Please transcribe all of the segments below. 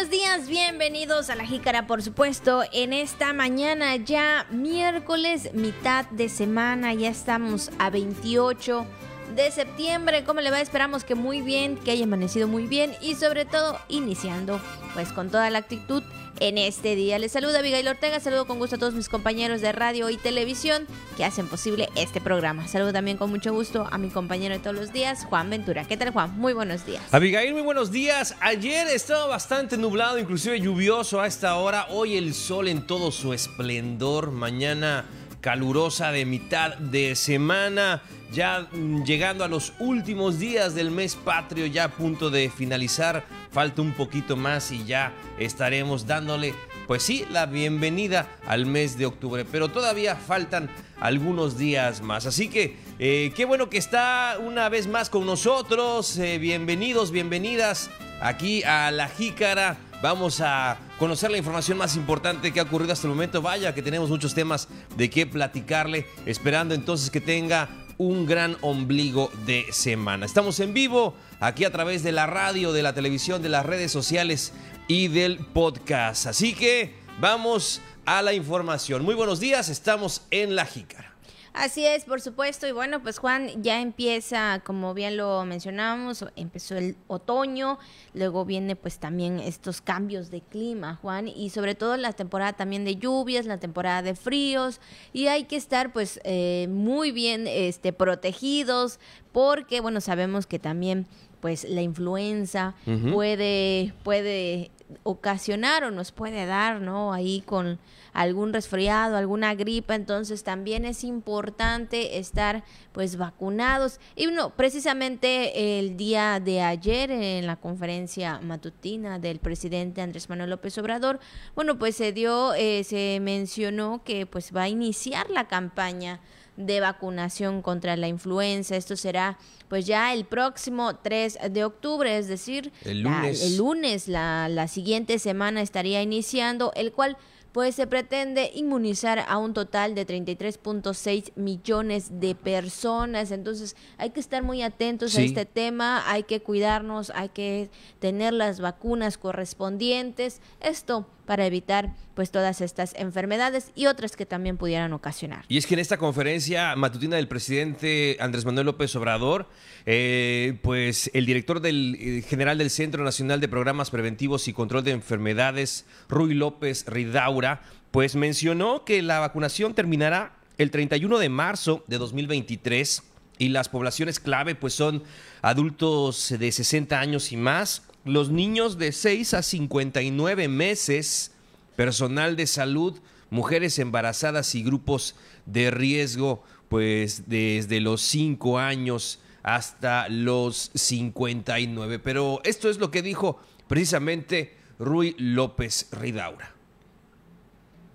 buenos días, bienvenidos a la Jícara, por supuesto, en esta mañana ya miércoles, mitad de semana, ya estamos a 28 de septiembre. ¿Cómo le va? Esperamos que muy bien, que haya amanecido muy bien y sobre todo iniciando pues con toda la actitud en este día. Les saluda Abigail Ortega, saludo con gusto a todos mis compañeros de radio y televisión que hacen posible este programa. Saludo también con mucho gusto a mi compañero de todos los días, Juan Ventura. ¿Qué tal, Juan? Muy buenos días. Abigail, muy buenos días. Ayer estaba bastante nublado, inclusive lluvioso a esta hora. Hoy el sol en todo su esplendor. Mañana calurosa de mitad de semana, ya mm, llegando a los últimos días del mes patrio, ya a punto de finalizar, falta un poquito más y ya estaremos dándole, pues sí, la bienvenida al mes de octubre, pero todavía faltan algunos días más, así que eh, qué bueno que está una vez más con nosotros, eh, bienvenidos, bienvenidas aquí a La Jícara. Vamos a conocer la información más importante que ha ocurrido hasta el momento. Vaya que tenemos muchos temas de qué platicarle, esperando entonces que tenga un gran ombligo de semana. Estamos en vivo aquí a través de la radio, de la televisión, de las redes sociales y del podcast. Así que vamos a la información. Muy buenos días, estamos en La Jícara. Así es, por supuesto. Y bueno, pues Juan ya empieza, como bien lo mencionábamos, empezó el otoño, luego viene pues también estos cambios de clima, Juan, y sobre todo la temporada también de lluvias, la temporada de fríos, y hay que estar pues eh, muy bien este, protegidos, porque bueno, sabemos que también pues la influenza puede, puede ocasionar o nos puede dar, ¿no? Ahí con algún resfriado, alguna gripa, entonces también es importante estar pues vacunados. Y bueno, precisamente el día de ayer en la conferencia matutina del presidente Andrés Manuel López Obrador, bueno, pues se dio, eh, se mencionó que pues va a iniciar la campaña de vacunación contra la influenza. Esto será pues ya el próximo 3 de octubre, es decir, el lunes, el lunes la, la siguiente semana estaría iniciando, el cual pues se pretende inmunizar a un total de 33.6 millones de personas. Entonces hay que estar muy atentos a este tema, hay que cuidarnos, hay que tener las vacunas correspondientes. Esto para evitar pues todas estas enfermedades y otras que también pudieran ocasionar. Y es que en esta conferencia matutina del presidente Andrés Manuel López Obrador, eh, pues el director del, eh, general del Centro Nacional de Programas Preventivos y Control de Enfermedades, Rui López Ridaura, pues mencionó que la vacunación terminará el 31 de marzo de 2023 y las poblaciones clave pues son adultos de 60 años y más, los niños de 6 a 59 meses, personal de salud, mujeres embarazadas y grupos de riesgo, pues desde los 5 años hasta los 59. Pero esto es lo que dijo precisamente Rui López Ridaura.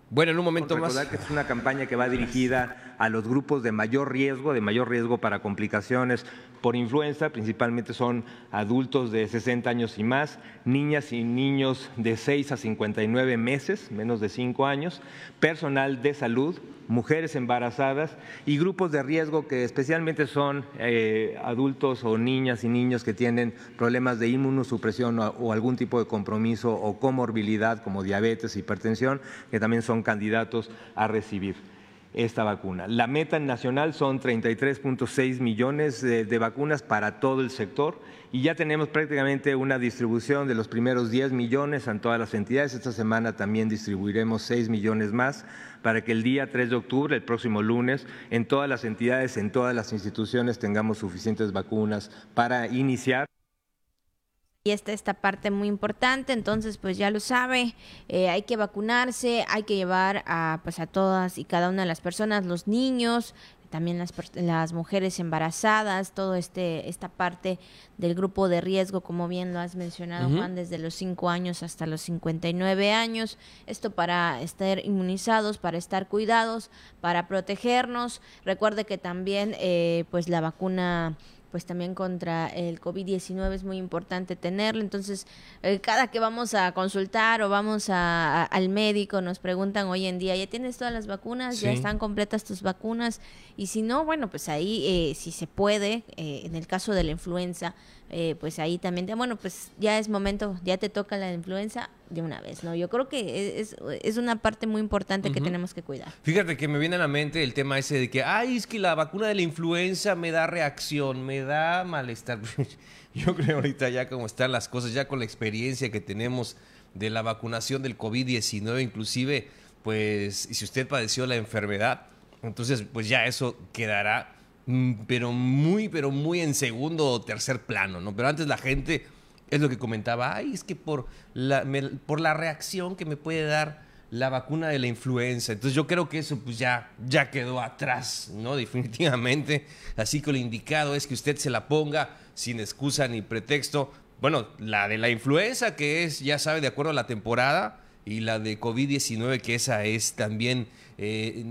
Bueno, en un momento más. que es una campaña que va dirigida a los grupos de mayor riesgo, de mayor riesgo para complicaciones por influenza, principalmente son adultos de 60 años y más, niñas y niños de 6 a 59 meses, menos de 5 años, personal de salud, mujeres embarazadas y grupos de riesgo que especialmente son eh, adultos o niñas y niños que tienen problemas de inmunosupresión o, o, algún tipo de compromiso o comorbilidad como diabetes, hipertensión, que también son candidatos a recibir esta vacuna. La meta nacional son 33.6 millones de, vacunas para todo el sector y ya tenemos prácticamente una distribución de los primeros 10 millones en todas las entidades. Esta semana también distribuiremos 6 millones más para que el día 3 de octubre, el próximo lunes, en todas las entidades, en todas las instituciones tengamos suficientes vacunas para iniciar y está esta parte muy importante, entonces pues ya lo sabe, eh, hay que vacunarse, hay que llevar a pues a todas y cada una de las personas, los niños, también las, las mujeres embarazadas, todo este esta parte del grupo de riesgo, como bien lo has mencionado Juan, desde los 5 años hasta los 59 años, esto para estar inmunizados, para estar cuidados, para protegernos. Recuerde que también eh, pues la vacuna pues también contra el COVID-19 es muy importante tenerlo. Entonces, eh, cada que vamos a consultar o vamos a, al médico, nos preguntan hoy en día, ¿ya tienes todas las vacunas? ¿Ya están completas tus vacunas? Y si no, bueno, pues ahí, eh, si se puede, eh, en el caso de la influenza, eh, pues ahí también, bueno, pues ya es momento, ya te toca la influenza de una vez, ¿no? Yo creo que es, es una parte muy importante que tenemos que cuidar. Fíjate que me viene a la mente el tema ese de que, ay, es que la vacuna de la influenza me da reacción, me da malestar. Yo creo ahorita ya como están las cosas, ya con la experiencia que tenemos de la vacunación del COVID-19, inclusive, pues, si usted padeció la enfermedad, entonces, pues ya eso quedará pero muy, pero muy en segundo o tercer plano, ¿no? Pero antes la gente, es lo que comentaba, ay, es que por la, por la reacción que me puede dar la vacuna de la influenza. Entonces yo creo que eso pues ya, ya quedó atrás, ¿no? Definitivamente. Así que lo indicado es que usted se la ponga sin excusa ni pretexto. Bueno, la de la influenza, que es, ya sabe, de acuerdo a la temporada, y la de COVID-19, que esa es también eh,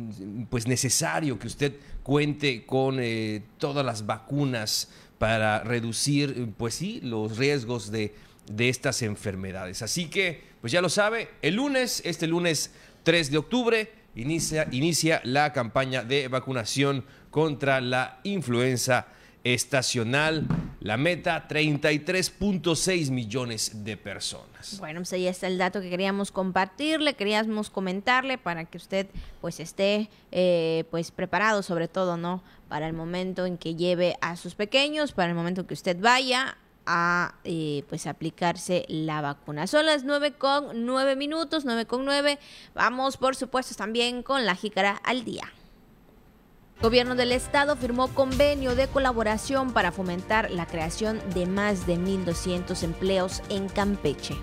pues necesario que usted cuente con eh, todas las vacunas para reducir, pues sí, los riesgos de, de estas enfermedades. Así que, pues ya lo sabe, el lunes, este lunes 3 de octubre, inicia, inicia la campaña de vacunación contra la influenza estacional. La meta, 33.6 millones de personas. Bueno, pues ahí está el dato que queríamos compartirle, queríamos comentarle para que usted pues esté eh, pues preparado sobre todo, ¿no? Para el momento en que lleve a sus pequeños, para el momento que usted vaya a eh, pues aplicarse la vacuna. Son las 9 con 9 minutos, 9 con 9. Vamos por supuesto también con la jícara al día. Gobierno del Estado firmó convenio de colaboración para fomentar la creación de más de 1.200 empleos en Campeche.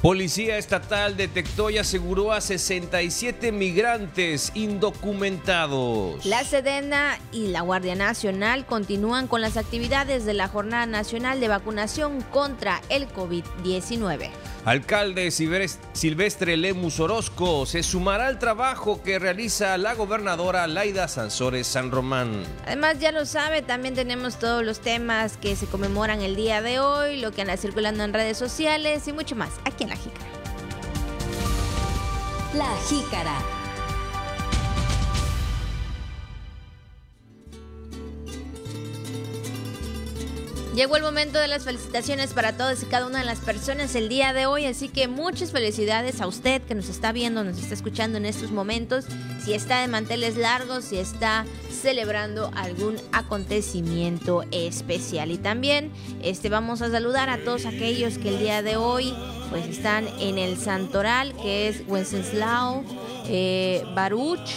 Policía Estatal detectó y aseguró a 67 migrantes indocumentados. La Sedena y la Guardia Nacional continúan con las actividades de la Jornada Nacional de Vacunación contra el COVID-19. Alcalde Silvestre Lemus Orozco se sumará al trabajo que realiza la gobernadora Laida Sansores San Román. Además, ya lo sabe, también tenemos todos los temas que se conmemoran el día de hoy, lo que anda circulando en redes sociales y mucho más aquí en La Jícara. La Jícara. Llegó el momento de las felicitaciones para todas y cada una de las personas el día de hoy, así que muchas felicidades a usted que nos está viendo, nos está escuchando en estos momentos, si está de manteles largos, si está celebrando algún acontecimiento especial. Y también este, vamos a saludar a todos aquellos que el día de hoy pues están en el Santoral, que es Wenceslao, eh, Baruch,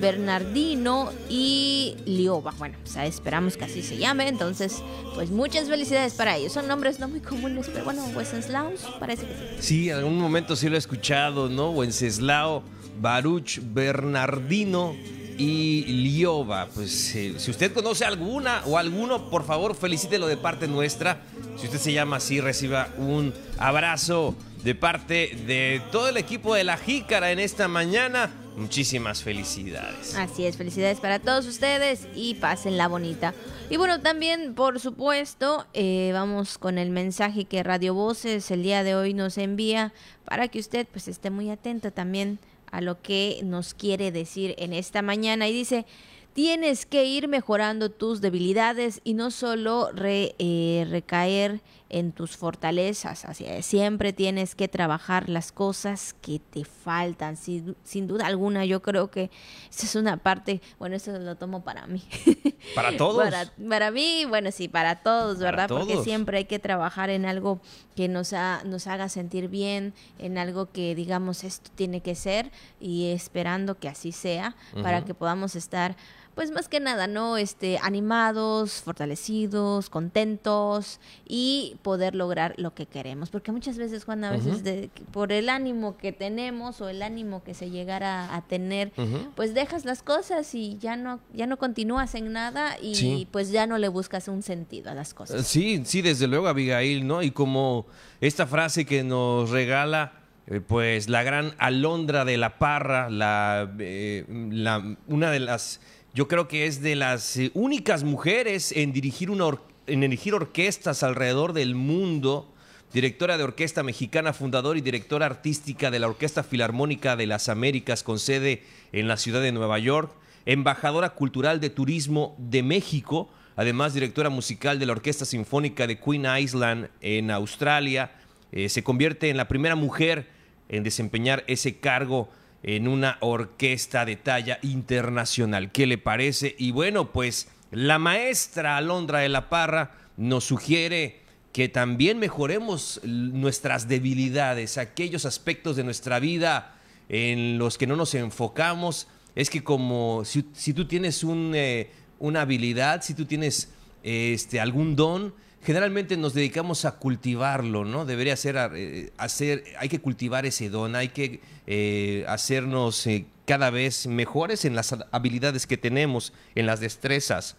Bernardino y Lioba. Bueno, pues esperamos que así se llame. Entonces, pues muchas felicidades para ellos. Son nombres no muy comunes, pero bueno, Wenceslaus parece que sí. Sí, en algún momento sí lo he escuchado, ¿no? Wenceslao, Baruch, Bernardino y Lioba. Pues eh, si usted conoce alguna o alguno, por favor, felicítelo de parte nuestra. Si usted se llama así, reciba un abrazo de parte de todo el equipo de la Jícara en esta mañana. Muchísimas felicidades. Así es, felicidades para todos ustedes y la bonita. Y bueno, también, por supuesto, eh, vamos con el mensaje que Radio Voces el día de hoy nos envía para que usted pues esté muy atenta también a lo que nos quiere decir en esta mañana. Y dice, tienes que ir mejorando tus debilidades y no solo eh, recaer en tus fortalezas. Así siempre tienes que trabajar las cosas que te faltan. Sin, sin, duda alguna, yo creo que esa es una parte, bueno, eso lo tomo para mí. ¿Para todos? para, mí, bueno, sí, para todos, ¿verdad? Porque siempre hay que trabajar en algo que nos, nos haga sentir bien, en algo que digamos esto tiene que ser y esperando que así sea para que podamos estar pues más que nada, ¿no? Este, animados, fortalecidos, contentos y poder lograr lo que queremos. Porque muchas veces, Juan, a veces de, por el ánimo que tenemos o el ánimo que se llegara a tener, pues dejas las cosas y ya no, ya no continúas en nada y pues ya no le buscas un sentido a las cosas. Sí, sí, desde luego, Abigail, ¿no? Y como esta frase que nos regala eh, pues la gran alondra de la parra, la, eh, la, una de las yo creo que es de las eh, únicas mujeres en dirigir una, en dirigir orquestas alrededor del mundo, directora de orquesta mexicana, fundadora y directora artística de la Orquesta Filarmónica de las Américas con sede en la ciudad de Nueva York, embajadora cultural de turismo de México, además directora musical de la Orquesta Sinfónica de Queen Island en Australia. Eh, se convierte en la primera mujer en desempeñar ese cargo en una orquesta de talla internacional. ¿Qué le parece? Y bueno, pues la maestra Alondra de la Parra nos sugiere que también mejoremos nuestras debilidades, aquellos aspectos de nuestra vida en los que no nos enfocamos. Es que como si, tú tienes eh, una habilidad, si tú tienes este, algún don, generalmente nos dedicamos a cultivarlo, ¿no? Debería ser, eh, hacer, hay que cultivar ese don, hay que eh, hacernos cada vez mejores en las habilidades que tenemos, en las destrezas,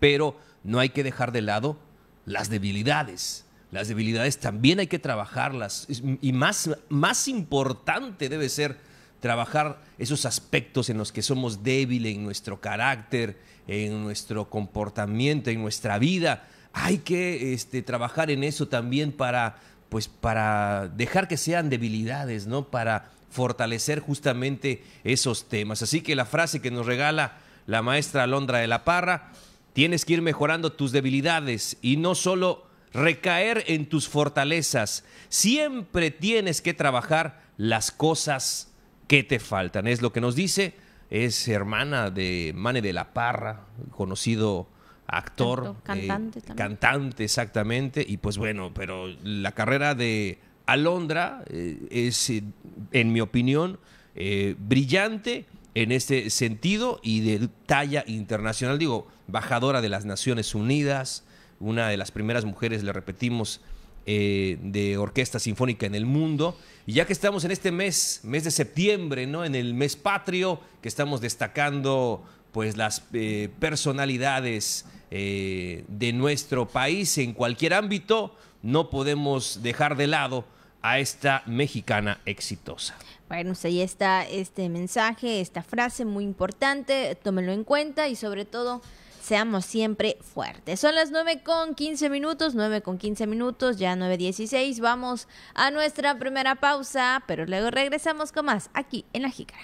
pero no hay que dejar de lado las debilidades. Las debilidades también hay que trabajarlas y más, más importante debe ser trabajar esos aspectos en los que somos débiles en nuestro carácter, en nuestro comportamiento, en nuestra vida. Hay que este, trabajar en eso también para, pues, para dejar que sean debilidades, ¿no? Para fortalecer justamente esos temas. Así que la frase que nos regala la maestra Alondra de la Parra Tienes que ir mejorando tus debilidades y no solo recaer en tus fortalezas. Siempre tienes que trabajar las cosas que te faltan. Es lo que nos dice. Es hermana de Mane de la Parra, conocido actor. cantante eh, Cantante, exactamente. Y pues bueno, pero la carrera de Alondra eh, es, eh, en mi opinión, brillante en este sentido y de talla internacional. Digo, bajadora de las Naciones Unidas, una de las primeras mujeres, le repetimos, eh, de orquesta sinfónica en el mundo. Y ya que estamos en este mes, mes de septiembre, ¿no? En el mes patrio, que estamos destacando pues las eh, personalidades eh, de nuestro país en cualquier ámbito, no podemos dejar de lado a esta mexicana exitosa. Bueno, pues ahí está este mensaje, esta frase muy importante, tómenlo en cuenta y sobre todo seamos siempre fuertes. Son las 9 con 15 minutos, 9 con 15 minutos, ya 9.16. Vamos a nuestra primera pausa, pero luego regresamos con más aquí en La Jícara.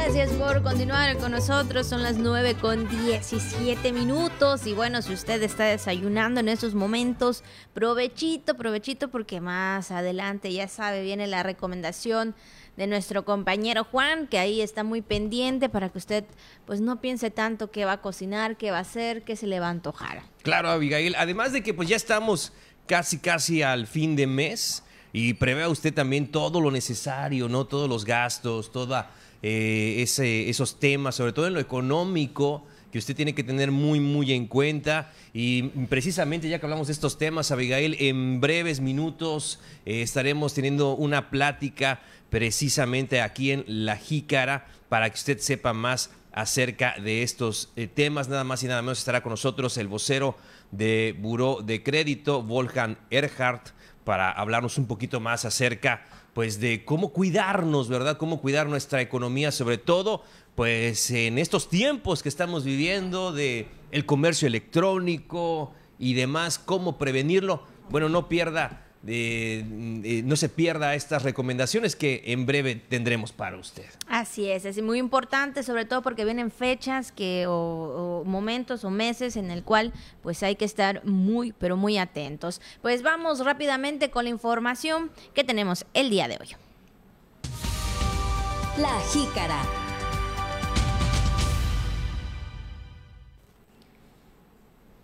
Gracias por continuar con nosotros. Son las 9 con 17 minutos. Y bueno, si usted está desayunando en estos momentos, provechito, provechito, porque más adelante, ya sabe, viene la recomendación de nuestro compañero Juan, que ahí está muy pendiente para que usted pues no piense tanto qué va a cocinar, qué va a hacer, qué se le va a antojar. Claro, Abigail. Además de que pues ya estamos casi, casi al fin de mes y prevea usted también todo lo necesario, ¿no? Todos los gastos, toda eh, esos temas, sobre todo en lo económico, que usted tiene que tener muy, muy en cuenta. Y precisamente ya que hablamos de estos temas, Abigail, en breves minutos eh, estaremos teniendo una plática precisamente aquí en La Jícara para que usted sepa más acerca de estos eh, temas. Nada más y nada menos estará con nosotros el vocero de Buró de Crédito, Wolfgang Erhardt, para hablarnos un poquito más acerca pues de cómo cuidarnos, ¿verdad? Cómo cuidar nuestra economía, sobre todo pues en estos tiempos que estamos viviendo de el comercio electrónico y demás, cómo prevenirlo. Bueno, no pierda no se pierda estas recomendaciones que en breve tendremos para usted. Así es, es muy importante, sobre todo porque vienen fechas que o, momentos o meses en el cual pues hay que estar muy pero muy atentos. Pues vamos rápidamente con la información que tenemos el día de hoy. La jícara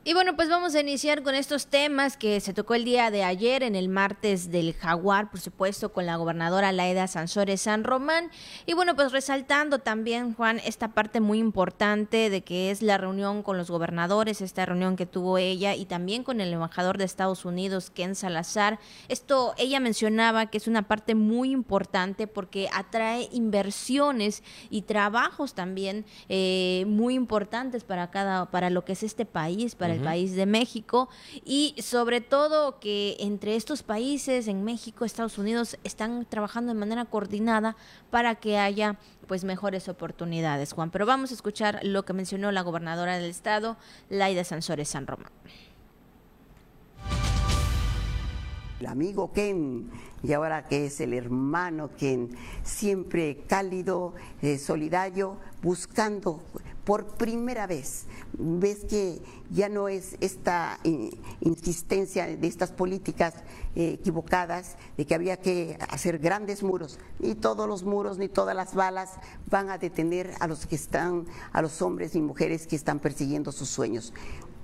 Y bueno, pues vamos a iniciar con estos temas que se tocó el día de ayer en el martes del Jaguar, por supuesto, con la gobernadora Laida Sansores San Román. Y bueno, pues resaltando también, Juan, esta parte muy importante de que es la reunión con los gobernadores, esta reunión que tuvo ella y también con el embajador de Estados Unidos, Ken Salazar. Esto ella mencionaba que es una parte muy importante porque atrae inversiones y trabajos también eh, muy importantes para cada, para lo que es este país, para el país de México y sobre todo que entre estos países, en México, Estados Unidos, están trabajando de manera coordinada para que haya pues mejores oportunidades, Juan. Pero vamos a escuchar lo que mencionó la gobernadora del estado, Laida Sansores San Román. El amigo Ken, y ahora que es el hermano Ken, siempre cálido, eh, solidario, buscando por primera vez. Ves que ya no es esta eh, insistencia de estas políticas eh, equivocadas de que había que hacer grandes muros. Ni todos los muros ni todas las balas van a detener a los que están, a los hombres y mujeres que están persiguiendo sus sueños.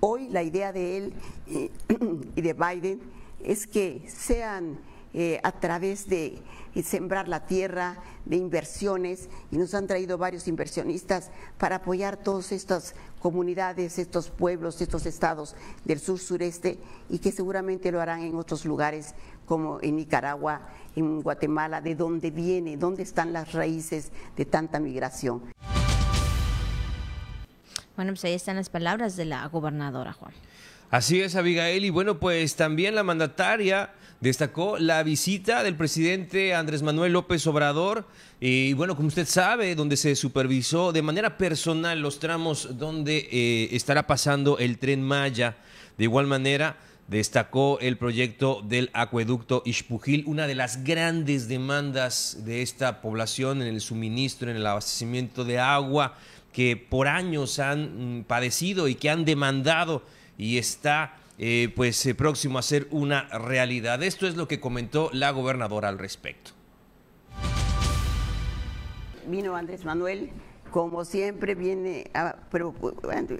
Hoy la idea de él y de Biden es que sean eh, a través de eh, sembrar la tierra, de inversiones, y nos han traído varios inversionistas para apoyar todas estas comunidades, estos pueblos, estos estados del sur sureste, y que seguramente lo harán en otros lugares como en Nicaragua, en Guatemala, de dónde viene, dónde están las raíces de tanta migración. Bueno, pues ahí están las palabras de la gobernadora, Juan. Así es, Abigail. Y bueno, pues también la mandataria destacó la visita del presidente Andrés Manuel López Obrador. Y bueno, como usted sabe, donde se supervisó de manera personal los tramos donde eh, estará pasando el tren Maya. De igual manera, destacó el proyecto del acueducto Ixpujil, una de las grandes demandas de esta población en el suministro, en el abastecimiento de agua, que por años han mm, padecido y que han demandado y está eh, pues eh, próximo a ser una realidad. Esto es lo que comentó la gobernadora al respecto. Vino Andrés Manuel, como siempre viene, pero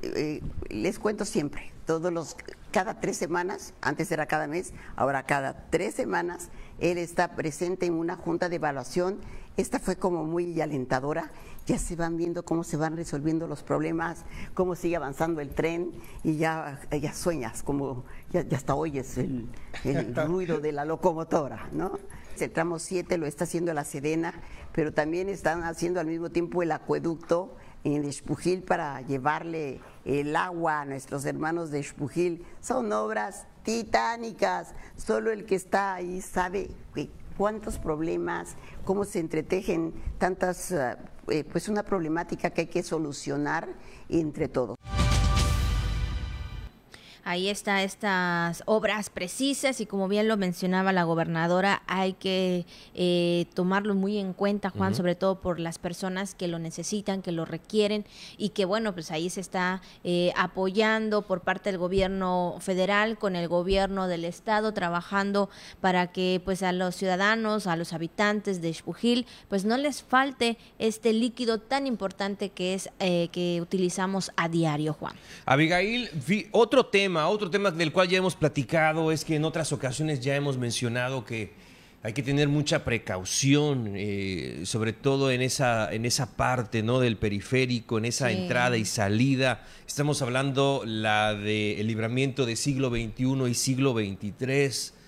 eh, les cuento siempre, todos los, cada tres semanas, antes era cada mes, ahora cada tres semanas, él está presente en una junta de evaluación. Esta fue como muy alentadora ya se van viendo cómo se van resolviendo los problemas, cómo sigue avanzando el tren y ya, ya sueñas, como ya, hasta oyes el, el ruido de la locomotora, ¿no? El tramo 7 lo está haciendo la Sedena, pero también están haciendo al mismo tiempo el acueducto en Espujil para llevarle el agua a nuestros hermanos de Espujil. Son obras titánicas. Solo el que está ahí sabe cuántos problemas, cómo se entretejen tantas, eh, eh, pues una problemática que hay que solucionar entre todos. Ahí está estas obras precisas y como bien lo mencionaba la gobernadora, hay que eh, tomarlo muy en cuenta, Juan, sobre todo por las personas que lo necesitan, que lo requieren y que bueno, pues ahí se está eh, apoyando por parte del gobierno federal con el gobierno del estado, trabajando para que pues a los ciudadanos, a los habitantes de Xpujil, pues no les falte este líquido tan importante que es eh, que utilizamos a diario, Juan. Abigail, otro tema otro tema del cual ya hemos platicado es que en otras ocasiones ya hemos mencionado que hay que tener mucha precaución, eh, sobre todo en esa, en esa parte ¿no? del periférico, en esa entrada y salida. Estamos hablando la del libramiento de siglo XXI y siglo XXIII.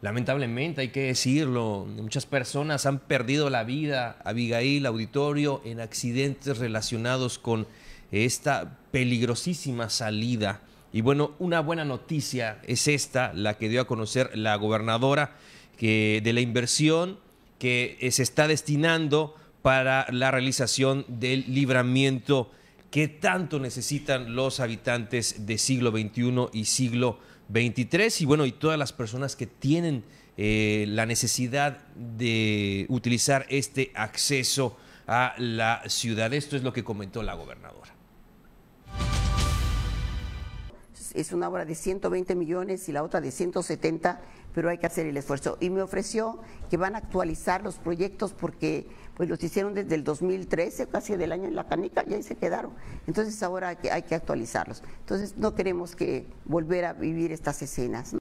Lamentablemente, hay que decirlo, muchas personas han perdido la vida, Abigail, auditorio, en accidentes relacionados con esta peligrosísima salida y bueno, una buena noticia es esta, la que dio a conocer la gobernadora, que de la inversión que se está destinando para la realización del libramiento que tanto necesitan los habitantes de siglo XXI y siglo XXIII y bueno, y todas las personas que tienen eh, la necesidad de utilizar este acceso a la ciudad. Esto es lo que comentó la gobernadora es una obra de 120 millones y la otra de 170, pero hay que hacer el esfuerzo. Y me ofreció que van a actualizar los proyectos porque pues los hicieron desde el 2013, casi del año en la canica, y ahí se quedaron. Entonces ahora hay que, hay que actualizarlos. Entonces no queremos que volver a vivir estas escenas.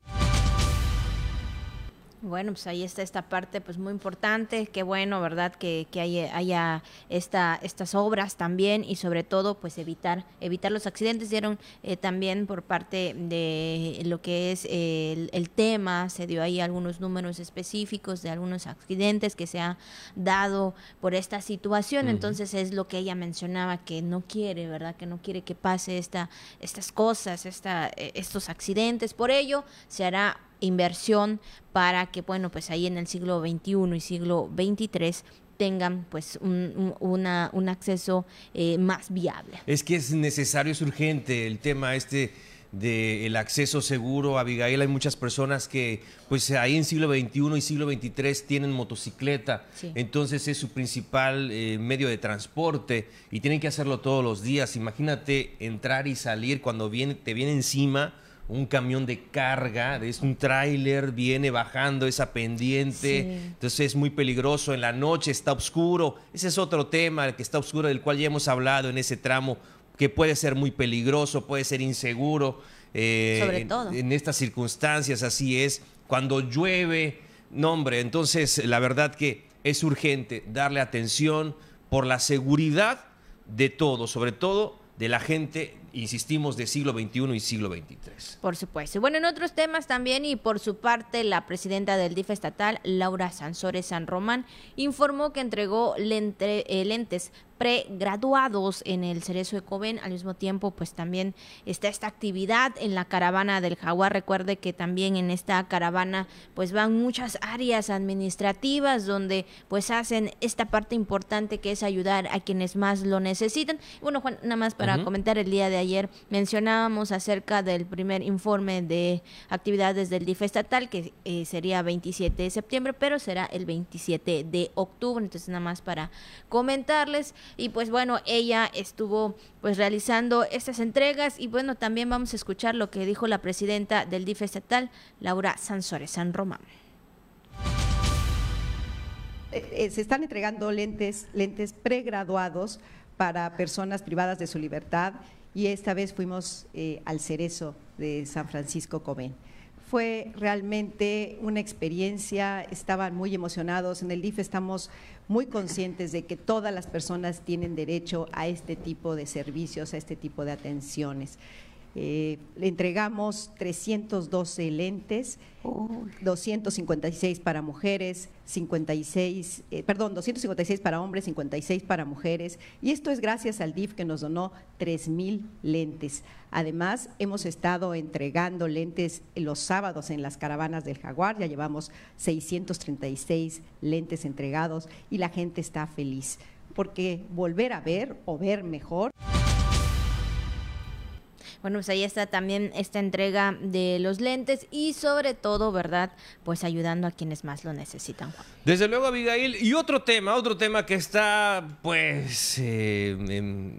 Bueno, pues ahí está esta parte pues muy importante, qué bueno, ¿verdad? Que, que haya, haya, esta, estas obras también y sobre todo pues evitar, evitar los accidentes. Dieron eh, también por parte de lo que es el, tema, se dio ahí algunos números específicos de algunos accidentes que se ha dado por esta situación, entonces es lo que ella mencionaba que no quiere, ¿verdad? Que no quiere que pase esta, estas cosas, esta, eh, estos accidentes, por ello se hará inversión para que, bueno, pues ahí en el siglo XXI y siglo XXIII tengan pues un, una, un acceso eh, más viable. Es que es necesario, es urgente el tema este del acceso seguro. Abigail, hay muchas personas que pues ahí en siglo XXI y siglo XXIII tienen motocicleta, entonces es su principal eh, medio de transporte y tienen que hacerlo todos los días. Imagínate entrar y salir cuando viene, te viene encima un camión de carga, es un tráiler, viene bajando esa pendiente, entonces es muy peligroso, en la noche está oscuro, ese es otro tema, el que está oscuro, del cual ya hemos hablado en ese tramo, que puede ser muy peligroso, puede ser inseguro. Eh, Sobre todo. En, estas circunstancias así es, cuando llueve, no hombre, entonces la verdad que es urgente darle atención por la seguridad de todo, sobre todo de la gente insistimos, de siglo XXI y siglo XXIII. Por supuesto. Bueno, en otros temas también, y por su parte, la presidenta del DIF estatal, Laura Sansores San Román, informó que entregó eh, lentes pregraduados en el Cerezo de Coven. Al mismo tiempo, pues también está esta actividad en la caravana del Jaguar. Recuerde que también en esta caravana pues van muchas áreas administrativas donde pues hacen esta parte importante que es ayudar a quienes más lo necesitan. Bueno, Juan, nada más para comentar el día de ayer mencionábamos acerca del primer informe de actividades del DIF estatal que eh, sería 27 de septiembre, pero será el 27 de octubre. Entonces, nada más para comentarles y pues bueno, ella estuvo pues realizando estas entregas y bueno, también vamos a escuchar lo que dijo la presidenta del DIF estatal, Laura Sansores San Román. Eh, eh, se están entregando lentes, lentes pregraduados para personas privadas de su libertad y esta vez fuimos eh, al Cerezo de San Francisco Comén. Fue realmente una experiencia, estaban muy emocionados. En el DIF estamos muy conscientes de que todas las personas tienen derecho a este tipo de servicios, a este tipo de atenciones. Eh, le entregamos 312 lentes, 256 para mujeres, 56, eh, perdón, 256 para hombres, 56 para mujeres. Y esto es gracias al DIF que nos donó 3 mil lentes. Además, hemos estado entregando lentes los sábados en las caravanas del Jaguar. Ya llevamos 636 lentes entregados y la gente está feliz porque volver a ver o ver mejor. Bueno, pues ahí está también esta entrega de los lentes y sobre todo, ¿verdad? Pues ayudando a quienes más lo necesitan. Desde luego, Abigail. Y otro tema, otro tema que está, pues, eh,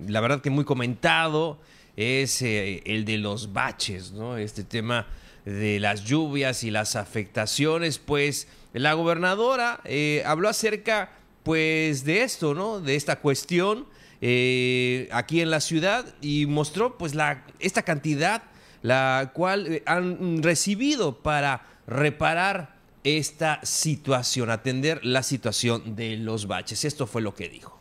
la verdad que muy comentado, es eh, el de los baches, ¿no? Este tema de las lluvias y las afectaciones, pues la gobernadora eh, habló acerca, pues, de esto, ¿no? De esta cuestión eh, aquí en la ciudad y mostró pues la, esta cantidad la cual eh, han recibido para reparar esta situación, atender la situación de los baches. Esto fue lo que dijo.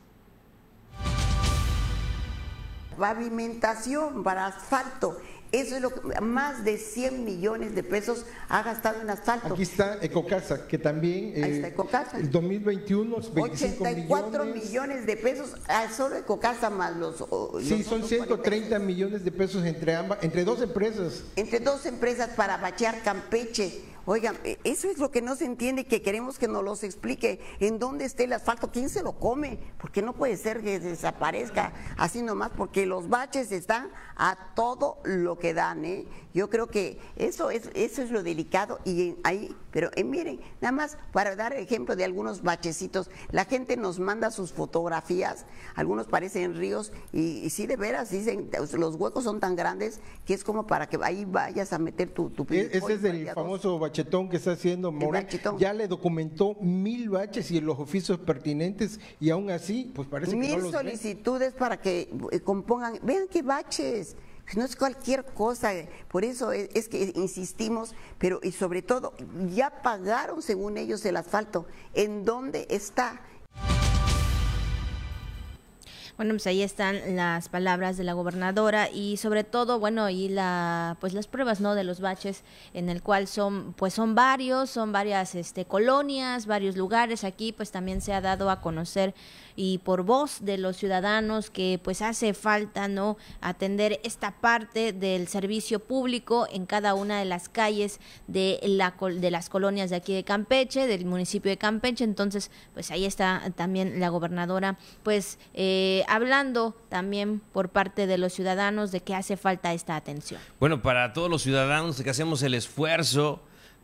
Pavimentación para asfalto eso es lo que más de 100 millones de pesos ha gastado en asfalto. Aquí está Ecocasa, que también Ahí está eh, Ecocasa. el 2021 84 millones. de pesos, ah, solo Ecocasa más los Sí, son 130 millones de pesos entre ambas, entre dos empresas. Entre dos empresas para bachear Campeche. Oigan, e, eso es lo que no se entiende, que queremos que nos los explique. ¿En dónde está el asfalto? ¿Quién se lo come? Porque no puede ser que desaparezca así nomás, porque los baches están a todo lo que dan. ¿eh? Yo creo que eso es, eso es lo delicado y ahí, pero eh, miren, nada más para dar ejemplo de algunos bachecitos, la gente nos manda sus fotografías, algunos parecen ríos y, sí de veras dicen, los huecos son tan grandes que es como para que ahí vayas a meter tu... tu e, Ese es el famoso bachetón que está haciendo Morel, ya le documentó mil baches y los oficios pertinentes y aún así, pues parece que no los solicitudes para que eh, compongan, vean qué baches no es cualquier cosa, por eso es, que insistimos, pero y sobre todo ya pagaron según ellos el asfalto, ¿en dónde está? Bueno, pues ahí están las palabras de la gobernadora y sobre todo, bueno, y la pues las pruebas, ¿no? de los baches en el cual son pues son varios, son varias este colonias, varios lugares. Aquí, pues también se ha dado a conocer y por voz de los ciudadanos que pues hace falta no atender esta parte del servicio público en cada una de las calles de la de las colonias de aquí de Campeche del municipio de Campeche. Entonces pues ahí está también la gobernadora pues eh, hablando también por parte de los ciudadanos de que hace falta esta atención bueno para todos los ciudadanos que hacemos el esfuerzo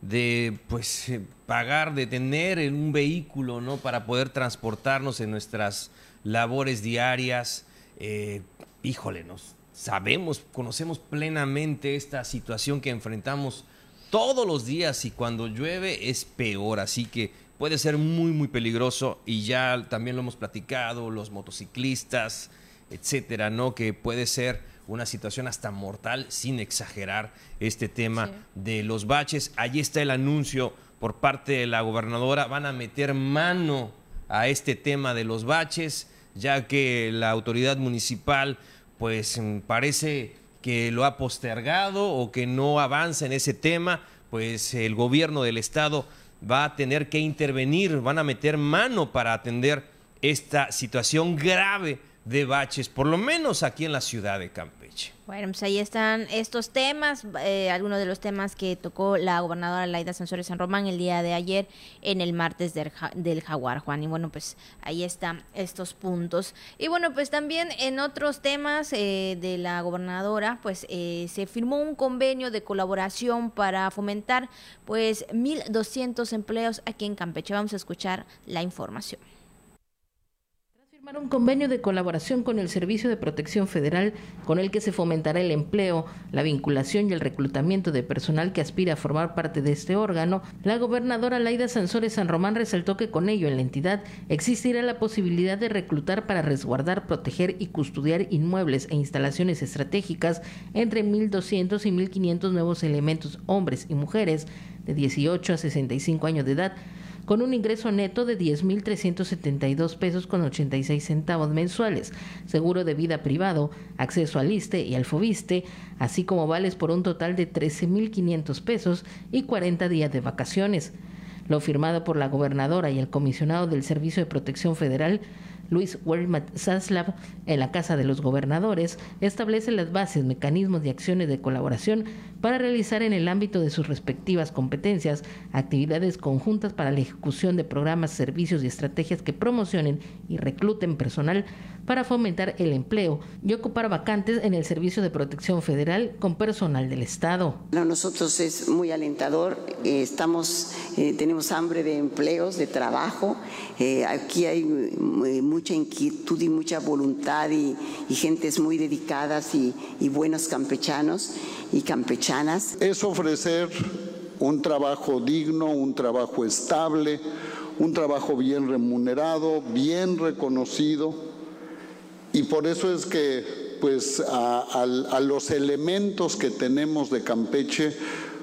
de pues eh, pagar, de tener un vehículo, ¿no? Para poder transportarnos en nuestras labores diarias. Eh, híjole, nos sabemos, conocemos plenamente esta situación que enfrentamos todos los días y cuando llueve es peor, así que puede ser muy muy peligroso y ya también lo hemos platicado, los motociclistas, etcétera, ¿no? Que puede ser una situación hasta mortal, sin exagerar este tema de los baches. Allí está el anuncio por parte de la gobernadora, van a meter mano a este tema de los baches, ya que la autoridad municipal pues mm, parece que lo ha postergado o que no avanza en ese tema, pues el gobierno del estado va a tener que intervenir, van a meter mano para atender esta situación grave de baches, por lo menos aquí en la ciudad de Campeche. Bueno, pues ahí están estos temas, eh, algunos de los temas que tocó la gobernadora Laida Sansores San Román el día de ayer en el martes del, Jaguar, Juan. Y bueno, pues ahí están estos puntos. Y bueno, pues también en otros temas eh, de la gobernadora, pues eh, se firmó un convenio de colaboración para fomentar pues 1.200 empleos aquí en Campeche. Vamos a escuchar la información un convenio de colaboración con el Servicio de Protección Federal con el que se fomentará el empleo, la vinculación y el reclutamiento de personal que aspira a formar parte de este órgano, la gobernadora Laida Sansores San Román resaltó que con ello en la entidad existirá la posibilidad de reclutar para resguardar, proteger y custodiar inmuebles e instalaciones estratégicas entre 1.200 y 1.500 nuevos elementos, hombres y mujeres de 18 a 65 años de edad, con un ingreso neto de 10.372 pesos con 86 centavos mensuales, seguro de vida privado, acceso al ISTE y al FOBISTE, así como vales por un total de 13.500 pesos y 40 días de vacaciones. Lo firmado por la gobernadora y el comisionado del Servicio de Protección Federal Luis Wermat Zaslav, en la Casa de los Gobernadores, establece las bases, mecanismos y acciones de colaboración para realizar en el ámbito de sus respectivas competencias actividades conjuntas para la ejecución de programas, servicios y estrategias que promocionen y recluten personal para fomentar el empleo y ocupar vacantes en el Servicio de Protección Federal con personal del Estado. Para nosotros es muy alentador, eh, estamos, eh, tenemos hambre de empleos, de trabajo, eh, aquí hay mucha inquietud y mucha voluntad y, gentes muy dedicadas y, y buenos campechanos y campechanas. Es ofrecer un trabajo digno, un trabajo estable, un trabajo bien remunerado, bien reconocido y por eso es que pues a, los elementos que tenemos de Campeche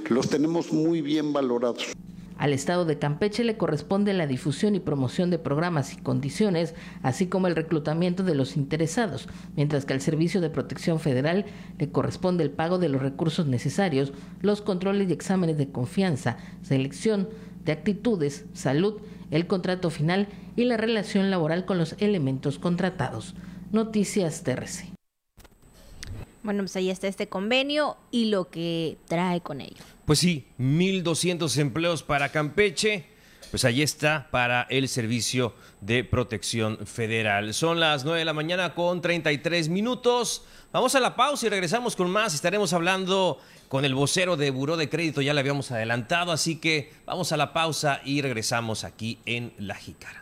los tenemos muy bien valorados. Al Estado de Campeche le corresponde la difusión y promoción de programas y condiciones, así como el reclutamiento de los interesados, mientras que al Servicio de Protección Federal le corresponde el pago de los recursos necesarios, los controles y exámenes de confianza, selección de actitudes, salud, el contrato final y la relación laboral con los elementos contratados. Noticias TRC. Bueno, pues ahí está este convenio y lo que trae con ello. Pues sí, 1.200 empleos para Campeche. Pues ahí está para el Servicio de Protección Federal. Son las 9 de la mañana con 33 minutos. Vamos a la pausa y regresamos con más. Estaremos hablando con el vocero de Buró de Crédito, ya le habíamos adelantado, así que vamos a la pausa y regresamos aquí en La Jícara.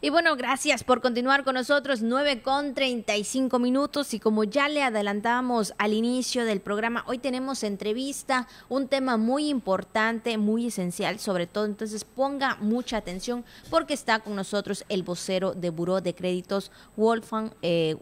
Y bueno, gracias por continuar con nosotros, 9 con 35 minutos. Y como ya le adelantamos al inicio del programa, hoy tenemos entrevista, un tema muy importante, muy esencial, sobre todo. Entonces ponga mucha atención porque está con nosotros el vocero de Buró de Créditos, Wolfgang. Eh,